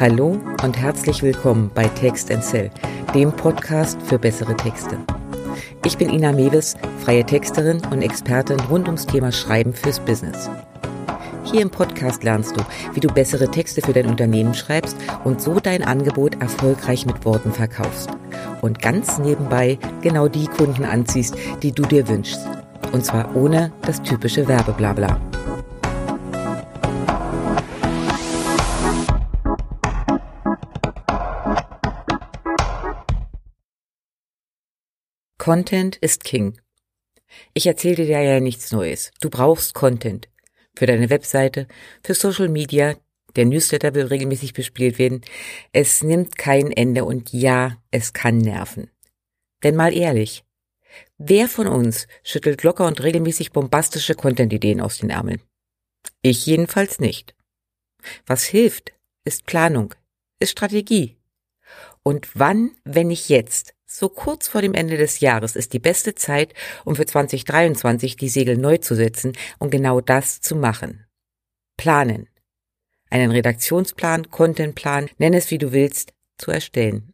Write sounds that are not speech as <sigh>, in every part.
Hallo und herzlich willkommen bei Text Cell, dem Podcast für bessere Texte. Ich bin Ina Mewes, freie Texterin und Expertin rund ums Thema Schreiben fürs Business. Hier im Podcast lernst du, wie du bessere Texte für dein Unternehmen schreibst und so dein Angebot erfolgreich mit Worten verkaufst. Und ganz nebenbei genau die Kunden anziehst, die du dir wünschst. Und zwar ohne das typische Werbeblabla. Content ist King. Ich erzähle dir ja nichts Neues. Du brauchst Content. Für deine Webseite, für Social Media, der Newsletter will regelmäßig bespielt werden. Es nimmt kein Ende und ja, es kann nerven. Denn mal ehrlich, wer von uns schüttelt locker und regelmäßig bombastische Content-Ideen aus den Ärmeln? Ich jedenfalls nicht. Was hilft, ist Planung, ist Strategie. Und wann, wenn nicht jetzt, so kurz vor dem Ende des Jahres ist die beste Zeit, um für 2023 die Segel neu zu setzen und genau das zu machen. Planen. Einen Redaktionsplan, Contentplan, nenn es wie du willst, zu erstellen.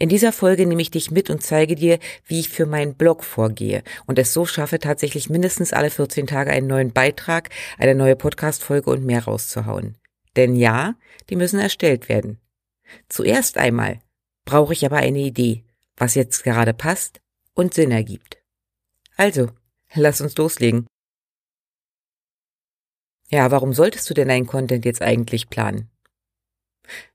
In dieser Folge nehme ich dich mit und zeige dir, wie ich für meinen Blog vorgehe und es so schaffe, tatsächlich mindestens alle 14 Tage einen neuen Beitrag, eine neue Podcast-Folge und mehr rauszuhauen. Denn ja, die müssen erstellt werden. Zuerst einmal brauche ich aber eine Idee, was jetzt gerade passt und Sinn ergibt. Also, lass uns loslegen. Ja, warum solltest du denn deinen Content jetzt eigentlich planen?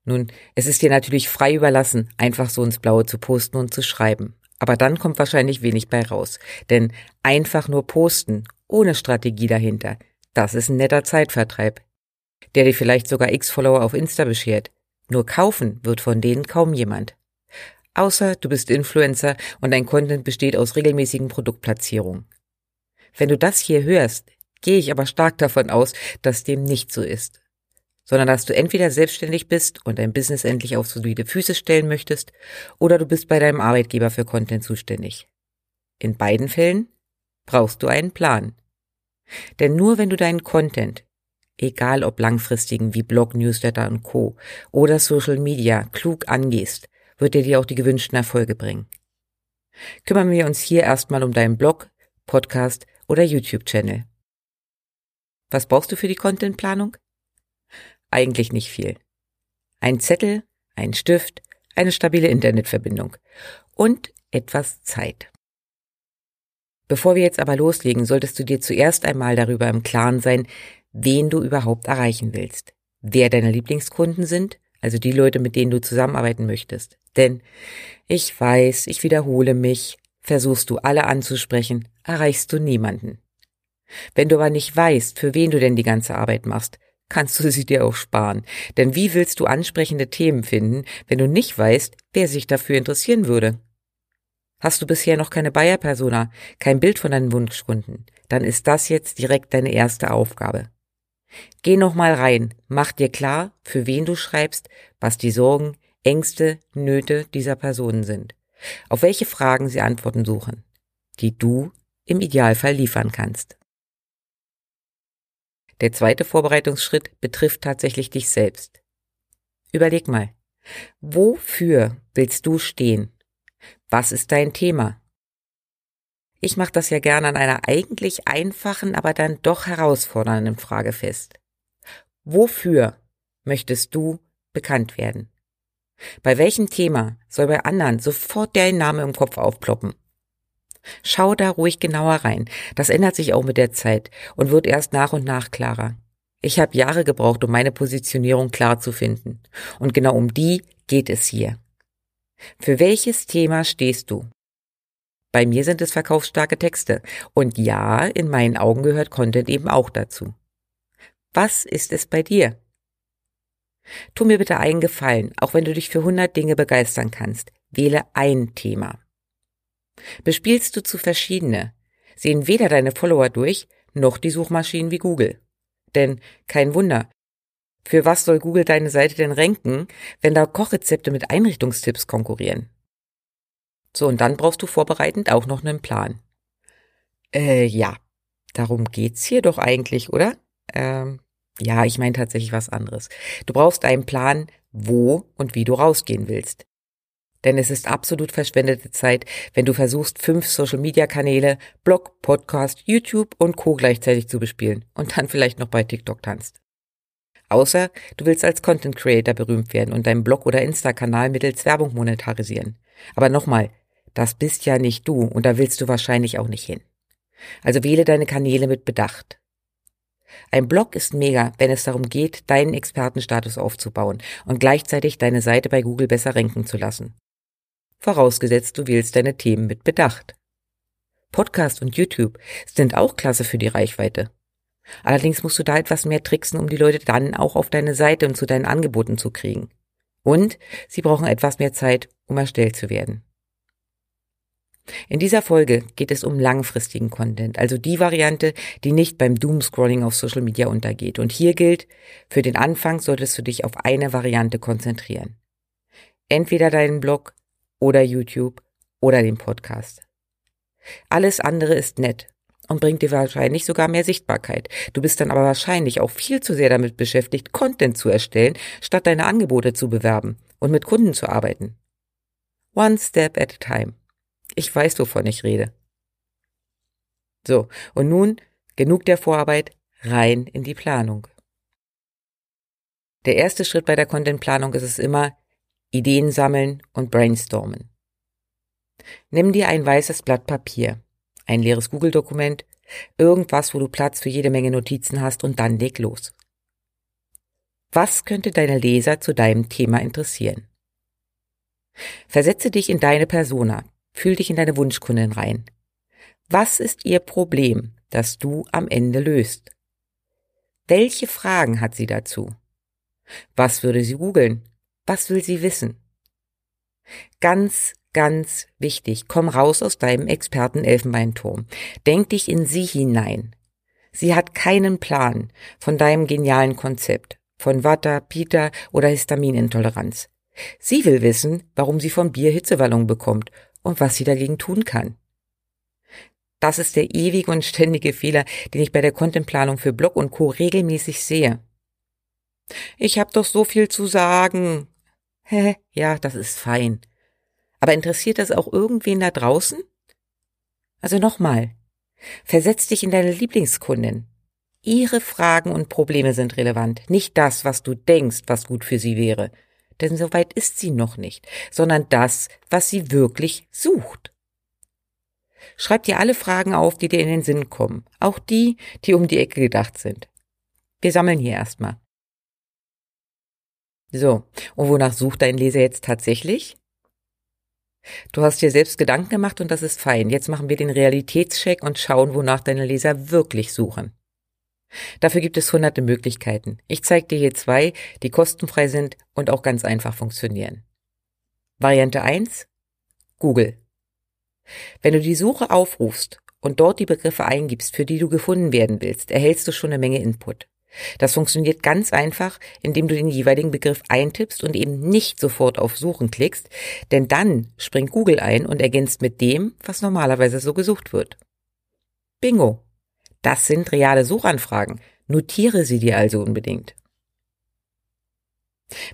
Nun, es ist dir natürlich frei überlassen, einfach so ins Blaue zu posten und zu schreiben. Aber dann kommt wahrscheinlich wenig bei raus. Denn einfach nur posten, ohne Strategie dahinter, das ist ein netter Zeitvertreib, der dir vielleicht sogar x Follower auf Insta beschert. Nur kaufen wird von denen kaum jemand. Außer du bist Influencer und dein Content besteht aus regelmäßigen Produktplatzierungen. Wenn du das hier hörst, gehe ich aber stark davon aus, dass dem nicht so ist, sondern dass du entweder selbstständig bist und dein Business endlich auf solide Füße stellen möchtest, oder du bist bei deinem Arbeitgeber für Content zuständig. In beiden Fällen brauchst du einen Plan. Denn nur wenn du deinen Content, egal ob langfristigen wie Blog, Newsletter und Co. oder Social Media, klug angehst, wird er dir auch die gewünschten Erfolge bringen. Kümmern wir uns hier erstmal um deinen Blog, Podcast oder YouTube-Channel. Was brauchst du für die Contentplanung? Eigentlich nicht viel. Ein Zettel, ein Stift, eine stabile Internetverbindung und etwas Zeit. Bevor wir jetzt aber loslegen, solltest du dir zuerst einmal darüber im Klaren sein, wen du überhaupt erreichen willst, wer deine Lieblingskunden sind, also die Leute, mit denen du zusammenarbeiten möchtest. Denn ich weiß, ich wiederhole mich, versuchst du alle anzusprechen, erreichst du niemanden. Wenn du aber nicht weißt, für wen du denn die ganze Arbeit machst, kannst du sie dir auch sparen. Denn wie willst du ansprechende Themen finden, wenn du nicht weißt, wer sich dafür interessieren würde? Hast du bisher noch keine Bayer-Persona, kein Bild von deinen Wunschkunden, dann ist das jetzt direkt deine erste Aufgabe. Geh noch mal rein, mach dir klar, für wen du schreibst, was die Sorgen, Ängste, Nöte dieser Personen sind, auf welche Fragen sie Antworten suchen, die du im Idealfall liefern kannst. Der zweite Vorbereitungsschritt betrifft tatsächlich dich selbst. Überleg mal, wofür willst du stehen? Was ist dein Thema? Ich mache das ja gerne an einer eigentlich einfachen, aber dann doch herausfordernden Frage fest. Wofür möchtest du bekannt werden? Bei welchem Thema soll bei anderen sofort dein Name im Kopf aufploppen? Schau da ruhig genauer rein. Das ändert sich auch mit der Zeit und wird erst nach und nach klarer. Ich habe Jahre gebraucht, um meine Positionierung klar zu finden. Und genau um die geht es hier. Für welches Thema stehst du? Bei mir sind es verkaufsstarke Texte. Und ja, in meinen Augen gehört Content eben auch dazu. Was ist es bei dir? Tu mir bitte einen Gefallen, auch wenn du dich für 100 Dinge begeistern kannst. Wähle ein Thema. Bespielst du zu verschiedene, sehen weder deine Follower durch, noch die Suchmaschinen wie Google. Denn kein Wunder. Für was soll Google deine Seite denn ranken, wenn da Kochrezepte mit Einrichtungstipps konkurrieren? So, und dann brauchst du vorbereitend auch noch einen Plan. Äh, ja. Darum geht's hier doch eigentlich, oder? Ähm, Ja, ich meine tatsächlich was anderes. Du brauchst einen Plan, wo und wie du rausgehen willst. Denn es ist absolut verschwendete Zeit, wenn du versuchst, fünf Social-Media-Kanäle, Blog, Podcast, YouTube und Co. gleichzeitig zu bespielen und dann vielleicht noch bei TikTok tanzt. Außer du willst als Content Creator berühmt werden und deinen Blog oder Insta-Kanal mittels Werbung monetarisieren. Aber nochmal, das bist ja nicht du und da willst du wahrscheinlich auch nicht hin. Also wähle deine Kanäle mit Bedacht. Ein Blog ist mega, wenn es darum geht, deinen Expertenstatus aufzubauen und gleichzeitig deine Seite bei Google besser ranken zu lassen. Vorausgesetzt, du wählst deine Themen mit Bedacht. Podcast und YouTube sind auch klasse für die Reichweite. Allerdings musst du da etwas mehr tricksen, um die Leute dann auch auf deine Seite und zu deinen Angeboten zu kriegen. Und sie brauchen etwas mehr Zeit, um erstellt zu werden. In dieser Folge geht es um langfristigen Content, also die Variante, die nicht beim Doomscrolling auf Social Media untergeht. Und hier gilt, für den Anfang solltest du dich auf eine Variante konzentrieren. Entweder deinen Blog oder YouTube oder den Podcast. Alles andere ist nett und bringt dir wahrscheinlich sogar mehr Sichtbarkeit. Du bist dann aber wahrscheinlich auch viel zu sehr damit beschäftigt, Content zu erstellen, statt deine Angebote zu bewerben und mit Kunden zu arbeiten. One step at a time. Ich weiß, wovon ich rede. So, und nun genug der Vorarbeit, rein in die Planung. Der erste Schritt bei der Contentplanung ist es immer, Ideen sammeln und brainstormen. Nimm dir ein weißes Blatt Papier, ein leeres Google-Dokument, irgendwas, wo du Platz für jede Menge Notizen hast und dann leg los. Was könnte deine Leser zu deinem Thema interessieren? Versetze dich in deine Persona, Fühl dich in deine Wunschkundin rein. Was ist ihr Problem, das du am Ende löst? Welche Fragen hat sie dazu? Was würde sie googeln? Was will sie wissen? Ganz, ganz wichtig, komm raus aus deinem Experten-Elfenbeinturm. Denk dich in sie hinein. Sie hat keinen Plan von deinem genialen Konzept, von Watter, Pita oder Histaminintoleranz. Sie will wissen, warum sie vom Bier Hitzewallung bekommt und was sie dagegen tun kann. Das ist der ewige und ständige Fehler, den ich bei der Contentplanung für Blog und Co. regelmäßig sehe. Ich habe doch so viel zu sagen. <laughs> Hä, ja, das ist fein. Aber interessiert das auch irgendwen da draußen? Also nochmal. Versetz dich in deine Lieblingskundin. Ihre Fragen und Probleme sind relevant, nicht das, was du denkst, was gut für sie wäre denn so weit ist sie noch nicht, sondern das, was sie wirklich sucht. Schreib dir alle Fragen auf, die dir in den Sinn kommen, auch die, die um die Ecke gedacht sind. Wir sammeln hier erstmal. So, und wonach sucht dein Leser jetzt tatsächlich? Du hast dir selbst Gedanken gemacht und das ist fein. Jetzt machen wir den Realitätscheck und schauen, wonach deine Leser wirklich suchen. Dafür gibt es hunderte Möglichkeiten. Ich zeige dir hier zwei, die kostenfrei sind und auch ganz einfach funktionieren. Variante 1. Google. Wenn du die Suche aufrufst und dort die Begriffe eingibst, für die du gefunden werden willst, erhältst du schon eine Menge Input. Das funktioniert ganz einfach, indem du den jeweiligen Begriff eintippst und eben nicht sofort auf Suchen klickst, denn dann springt Google ein und ergänzt mit dem, was normalerweise so gesucht wird. Bingo! Das sind reale Suchanfragen. Notiere sie dir also unbedingt.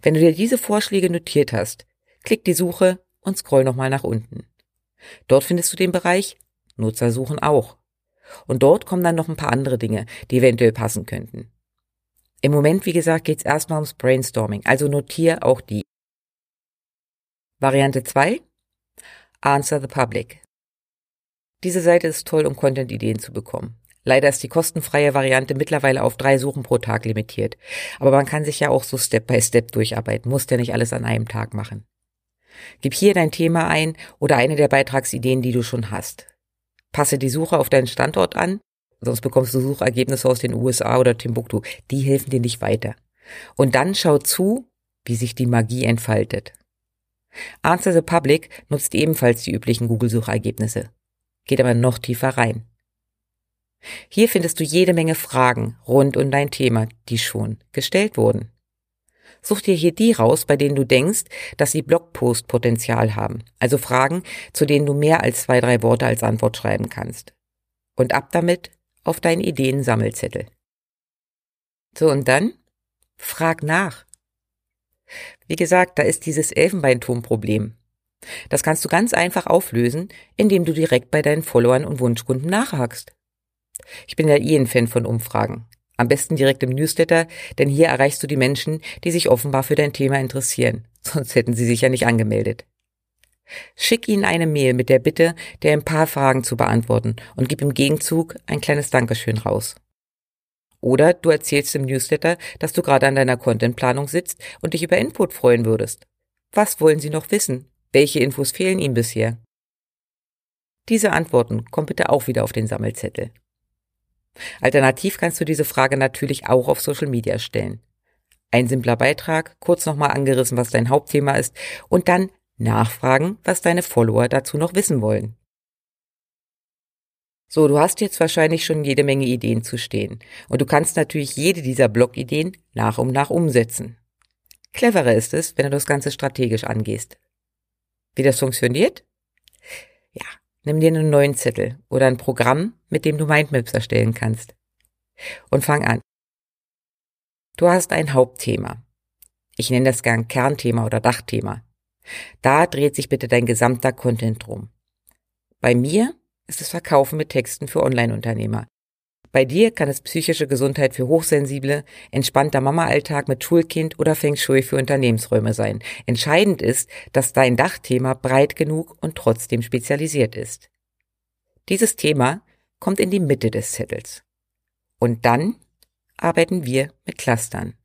Wenn du dir diese Vorschläge notiert hast, klick die Suche und scroll nochmal nach unten. Dort findest du den Bereich Nutzer suchen auch. Und dort kommen dann noch ein paar andere Dinge, die eventuell passen könnten. Im Moment, wie gesagt, geht's erstmal ums Brainstorming, also notier auch die. Variante 2. Answer the Public. Diese Seite ist toll, um Content-Ideen zu bekommen. Leider ist die kostenfreie Variante mittlerweile auf drei Suchen pro Tag limitiert. Aber man kann sich ja auch so Step by Step durcharbeiten, muss ja nicht alles an einem Tag machen. Gib hier dein Thema ein oder eine der Beitragsideen, die du schon hast. Passe die Suche auf deinen Standort an, sonst bekommst du Suchergebnisse aus den USA oder Timbuktu. Die helfen dir nicht weiter. Und dann schau zu, wie sich die Magie entfaltet. Answer the Public nutzt ebenfalls die üblichen Google-Suchergebnisse, geht aber noch tiefer rein. Hier findest du jede Menge Fragen rund um dein Thema, die schon gestellt wurden. Such dir hier die raus, bei denen du denkst, dass sie Blogpost-Potenzial haben, also Fragen, zu denen du mehr als zwei, drei Worte als Antwort schreiben kannst. Und ab damit auf deinen Ideensammelzettel. So, und dann? Frag nach. Wie gesagt, da ist dieses Elfenbeinturmproblem. Das kannst du ganz einfach auflösen, indem du direkt bei deinen Followern und Wunschkunden nachhakst. Ich bin ja eh ein Fan von Umfragen. Am besten direkt im Newsletter, denn hier erreichst du die Menschen, die sich offenbar für dein Thema interessieren. <laughs> Sonst hätten sie sich ja nicht angemeldet. Schick ihnen eine Mail mit der Bitte, dir ein paar Fragen zu beantworten und gib im Gegenzug ein kleines Dankeschön raus. Oder du erzählst im Newsletter, dass du gerade an deiner Contentplanung sitzt und dich über Input freuen würdest. Was wollen sie noch wissen? Welche Infos fehlen ihnen bisher? Diese Antworten kommen bitte auch wieder auf den Sammelzettel. Alternativ kannst du diese Frage natürlich auch auf Social Media stellen. Ein simpler Beitrag, kurz nochmal angerissen, was dein Hauptthema ist und dann nachfragen, was deine Follower dazu noch wissen wollen. So, du hast jetzt wahrscheinlich schon jede Menge Ideen zu stehen und du kannst natürlich jede dieser Blogideen nach und nach umsetzen. Cleverer ist es, wenn du das Ganze strategisch angehst. Wie das funktioniert? Nimm dir einen neuen Zettel oder ein Programm, mit dem du Mindmaps erstellen kannst. Und fang an. Du hast ein Hauptthema. Ich nenne das gern Kernthema oder Dachthema. Da dreht sich bitte dein gesamter Content drum. Bei mir ist es Verkaufen mit Texten für Online-Unternehmer. Bei dir kann es psychische Gesundheit für Hochsensible, entspannter Mama-Alltag mit Schulkind oder Feng Shui für Unternehmensräume sein. Entscheidend ist, dass dein Dachthema breit genug und trotzdem spezialisiert ist. Dieses Thema kommt in die Mitte des Zettels. Und dann arbeiten wir mit Clustern.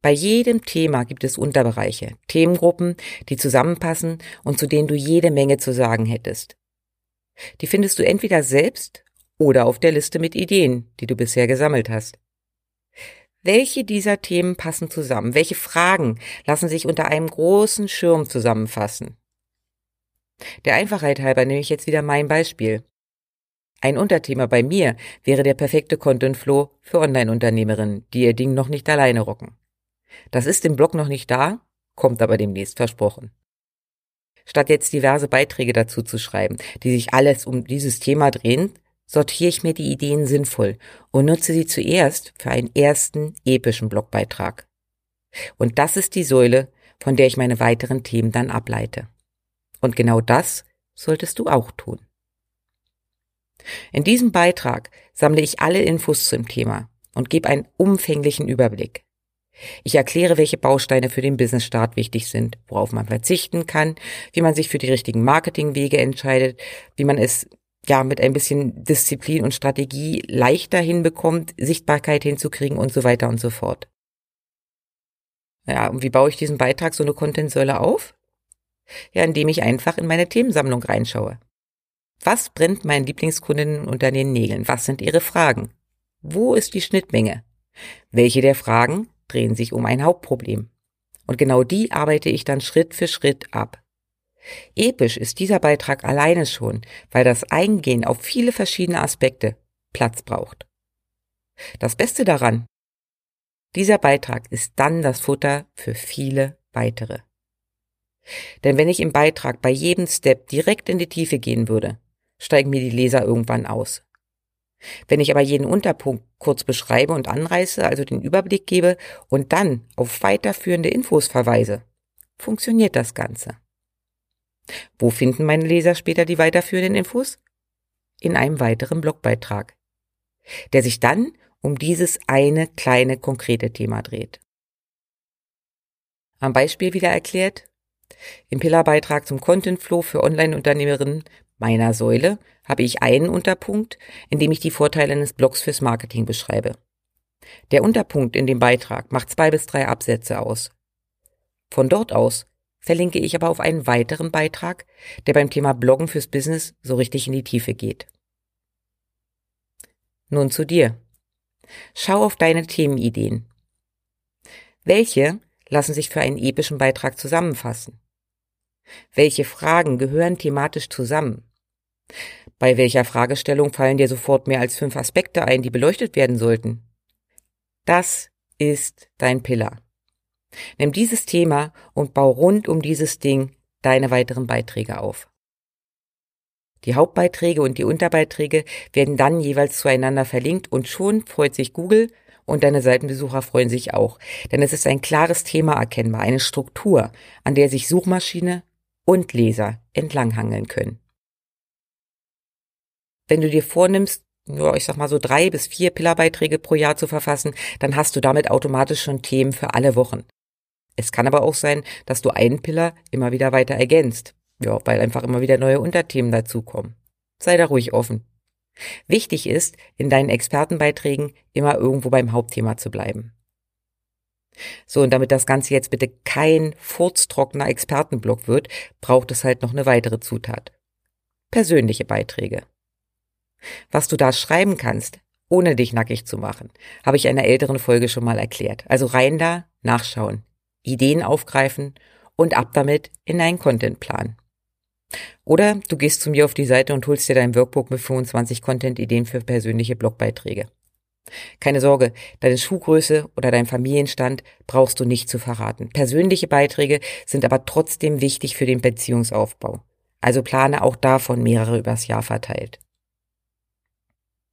Bei jedem Thema gibt es Unterbereiche, Themengruppen, die zusammenpassen und zu denen du jede Menge zu sagen hättest. Die findest du entweder selbst oder auf der Liste mit Ideen, die du bisher gesammelt hast. Welche dieser Themen passen zusammen? Welche Fragen lassen sich unter einem großen Schirm zusammenfassen? Der Einfachheit halber nehme ich jetzt wieder mein Beispiel. Ein Unterthema bei mir wäre der perfekte Content Flow für Online-Unternehmerinnen, die ihr Ding noch nicht alleine rocken. Das ist im Blog noch nicht da, kommt aber demnächst versprochen. Statt jetzt diverse Beiträge dazu zu schreiben, die sich alles um dieses Thema drehen, sortiere ich mir die Ideen sinnvoll und nutze sie zuerst für einen ersten epischen Blogbeitrag. Und das ist die Säule, von der ich meine weiteren Themen dann ableite. Und genau das solltest du auch tun. In diesem Beitrag sammle ich alle Infos zum Thema und gebe einen umfänglichen Überblick. Ich erkläre, welche Bausteine für den Businessstart wichtig sind, worauf man verzichten kann, wie man sich für die richtigen Marketingwege entscheidet, wie man es ja mit ein bisschen Disziplin und Strategie leichter hinbekommt, Sichtbarkeit hinzukriegen und so weiter und so fort. Ja, und wie baue ich diesen Beitrag so eine Contentsäule auf? Ja, indem ich einfach in meine Themensammlung reinschaue. Was brennt meinen Lieblingskundinnen unter den Nägeln? Was sind ihre Fragen? Wo ist die Schnittmenge? Welche der Fragen drehen sich um ein Hauptproblem? Und genau die arbeite ich dann Schritt für Schritt ab. Episch ist dieser Beitrag alleine schon, weil das Eingehen auf viele verschiedene Aspekte Platz braucht. Das Beste daran, dieser Beitrag ist dann das Futter für viele weitere. Denn wenn ich im Beitrag bei jedem Step direkt in die Tiefe gehen würde, steigen mir die Leser irgendwann aus. Wenn ich aber jeden Unterpunkt kurz beschreibe und anreiße, also den Überblick gebe und dann auf weiterführende Infos verweise, funktioniert das Ganze. Wo finden meine Leser später die weiterführenden Infos? In einem weiteren Blogbeitrag, der sich dann um dieses eine kleine konkrete Thema dreht. Am Beispiel wieder erklärt, im Pillarbeitrag zum Content Flow für Online-Unternehmerinnen meiner Säule habe ich einen Unterpunkt, in dem ich die Vorteile eines Blogs fürs Marketing beschreibe. Der Unterpunkt in dem Beitrag macht zwei bis drei Absätze aus. Von dort aus verlinke ich aber auf einen weiteren Beitrag, der beim Thema Bloggen fürs Business so richtig in die Tiefe geht. Nun zu dir. Schau auf deine Themenideen. Welche lassen sich für einen epischen Beitrag zusammenfassen? Welche Fragen gehören thematisch zusammen? Bei welcher Fragestellung fallen dir sofort mehr als fünf Aspekte ein, die beleuchtet werden sollten? Das ist dein Pillar. Nimm dieses Thema und bau rund um dieses Ding deine weiteren Beiträge auf. Die Hauptbeiträge und die Unterbeiträge werden dann jeweils zueinander verlinkt und schon freut sich Google Und deine Seitenbesucher freuen sich auch, denn es ist ein klares Thema erkennbar, eine Struktur, an der sich Suchmaschine und Leser entlanghangeln können. Wenn du dir vornimmst, ja, ich sag mal so drei bis vier Pillarbeiträge pro Jahr zu verfassen, dann hast du damit automatisch schon Themen für alle Wochen. Es kann aber auch sein, dass du einen Pillar immer wieder weiter ergänzt. Ja, weil einfach immer wieder neue Unterthemen dazukommen. Sei da ruhig offen. Wichtig ist, in deinen Expertenbeiträgen immer irgendwo beim Hauptthema zu bleiben. So, und damit das Ganze jetzt bitte kein furztrockener Expertenblock wird, braucht es halt noch eine weitere Zutat. Persönliche Beiträge. Was du da schreiben kannst, ohne dich nackig zu machen, habe ich in einer älteren Folge schon mal erklärt. Also rein da, nachschauen, Ideen aufgreifen und ab damit in deinen Contentplan. Oder du gehst zu mir auf die Seite und holst dir dein Workbook mit 25 Content-Ideen für persönliche Blogbeiträge. Keine Sorge, deine Schuhgröße oder dein Familienstand brauchst du nicht zu verraten. Persönliche Beiträge sind aber trotzdem wichtig für den Beziehungsaufbau. Also plane auch davon mehrere übers Jahr verteilt.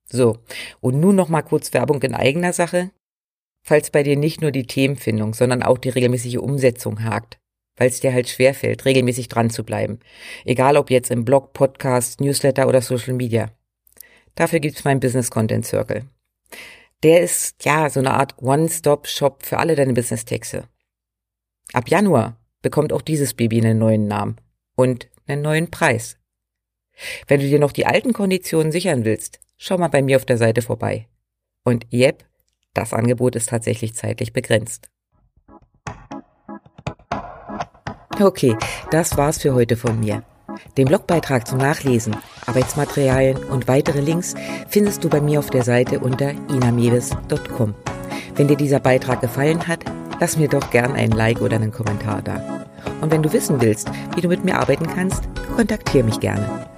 So, und nun noch mal kurz Werbung in eigener Sache. Falls bei dir nicht nur die Themenfindung, sondern auch die regelmäßige Umsetzung hakt, weil es dir halt schwerfällt, regelmäßig dran zu bleiben. Egal ob jetzt im Blog, Podcast, Newsletter oder Social Media. Dafür gibt's meinen Business Content Circle. Der ist ja so eine Art One-Stop-Shop für alle deine Business-Texte. Ab Januar bekommt auch dieses Baby einen neuen Namen und einen neuen Preis. Wenn du dir noch die alten Konditionen sichern willst, schau mal bei mir auf der Seite vorbei. Und yep, das Angebot ist tatsächlich zeitlich begrenzt. Okay, das war's für heute von mir. Den Blogbeitrag zum Nachlesen, Arbeitsmaterialien und weitere Links findest du bei mir auf der Seite unter inamedes.com. Wenn dir dieser Beitrag gefallen hat, lass mir doch gern ein Like oder einen Kommentar da. Und wenn du wissen willst, wie du mit mir arbeiten kannst, kontaktiere mich gerne.